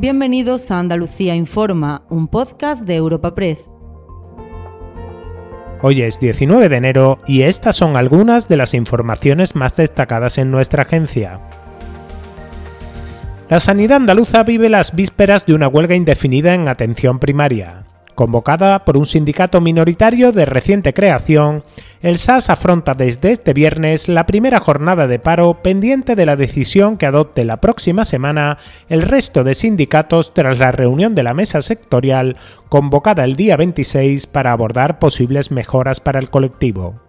Bienvenidos a Andalucía Informa, un podcast de Europa Press. Hoy es 19 de enero y estas son algunas de las informaciones más destacadas en nuestra agencia. La sanidad andaluza vive las vísperas de una huelga indefinida en atención primaria. Convocada por un sindicato minoritario de reciente creación, el SAS afronta desde este viernes la primera jornada de paro pendiente de la decisión que adopte la próxima semana el resto de sindicatos tras la reunión de la mesa sectorial convocada el día 26 para abordar posibles mejoras para el colectivo.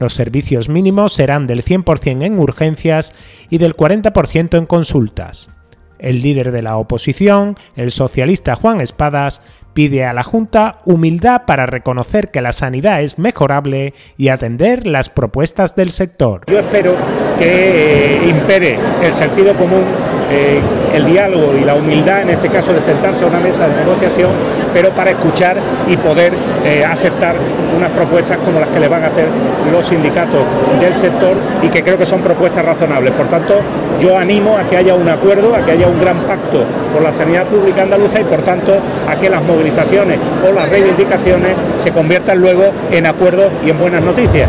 Los servicios mínimos serán del 100% en urgencias y del 40% en consultas. El líder de la oposición, el socialista Juan Espadas, pide a la Junta humildad para reconocer que la sanidad es mejorable y atender las propuestas del sector. Yo espero que eh, impere el sentido común el diálogo y la humildad, en este caso de sentarse a una mesa de negociación, pero para escuchar y poder eh, aceptar unas propuestas como las que le van a hacer los sindicatos del sector y que creo que son propuestas razonables. Por tanto, yo animo a que haya un acuerdo, a que haya un gran pacto por la sanidad pública andaluza y por tanto a que las movilizaciones o las reivindicaciones se conviertan luego en acuerdos y en buenas noticias.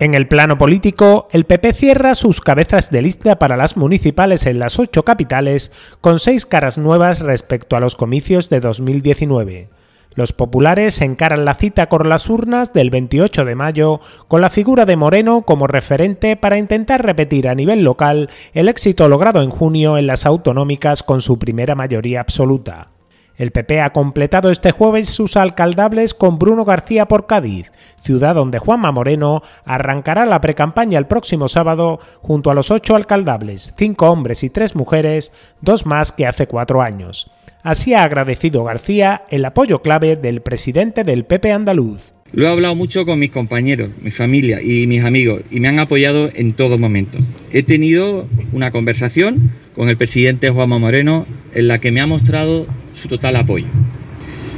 En el plano político, el PP cierra sus cabezas de lista para las municipales en las ocho capitales, con seis caras nuevas respecto a los comicios de 2019. Los populares encaran la cita con las urnas del 28 de mayo con la figura de Moreno como referente para intentar repetir a nivel local el éxito logrado en junio en las autonómicas con su primera mayoría absoluta. El PP ha completado este jueves sus alcaldables con Bruno García por Cádiz, ciudad donde Juanma Moreno arrancará la precampaña el próximo sábado junto a los ocho alcaldables, cinco hombres y tres mujeres, dos más que hace cuatro años. Así ha agradecido García el apoyo clave del presidente del PP andaluz. Lo he hablado mucho con mis compañeros, mi familia y mis amigos y me han apoyado en todo momento. He tenido una conversación con el presidente Juanma Moreno en la que me ha mostrado su total apoyo.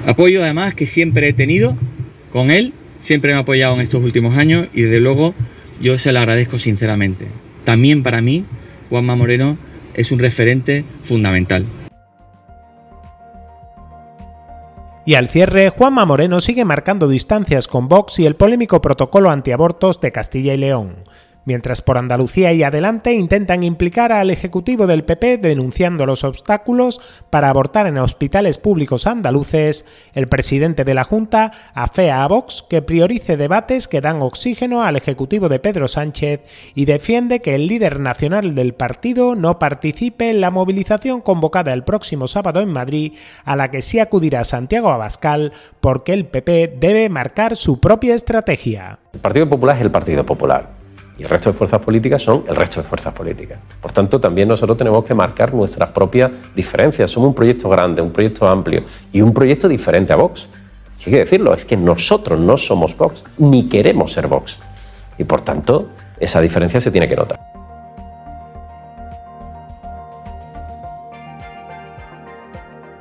Apoyo además que siempre he tenido con él, siempre me ha apoyado en estos últimos años y desde luego yo se lo agradezco sinceramente. También para mí, Juanma Moreno es un referente fundamental. Y al cierre, Juanma Moreno sigue marcando distancias con Vox y el polémico protocolo antiabortos de Castilla y León mientras por Andalucía y adelante intentan implicar al Ejecutivo del PP denunciando los obstáculos para abortar en hospitales públicos andaluces, el presidente de la Junta afea a Vox que priorice debates que dan oxígeno al Ejecutivo de Pedro Sánchez y defiende que el líder nacional del partido no participe en la movilización convocada el próximo sábado en Madrid, a la que sí acudirá Santiago Abascal, porque el PP debe marcar su propia estrategia. El Partido Popular es el Partido Popular y el resto de fuerzas políticas son el resto de fuerzas políticas. Por tanto, también nosotros tenemos que marcar nuestras propias diferencias. Somos un proyecto grande, un proyecto amplio y un proyecto diferente a Vox. Hay que decirlo, es que nosotros no somos Vox, ni queremos ser Vox. Y por tanto, esa diferencia se tiene que notar.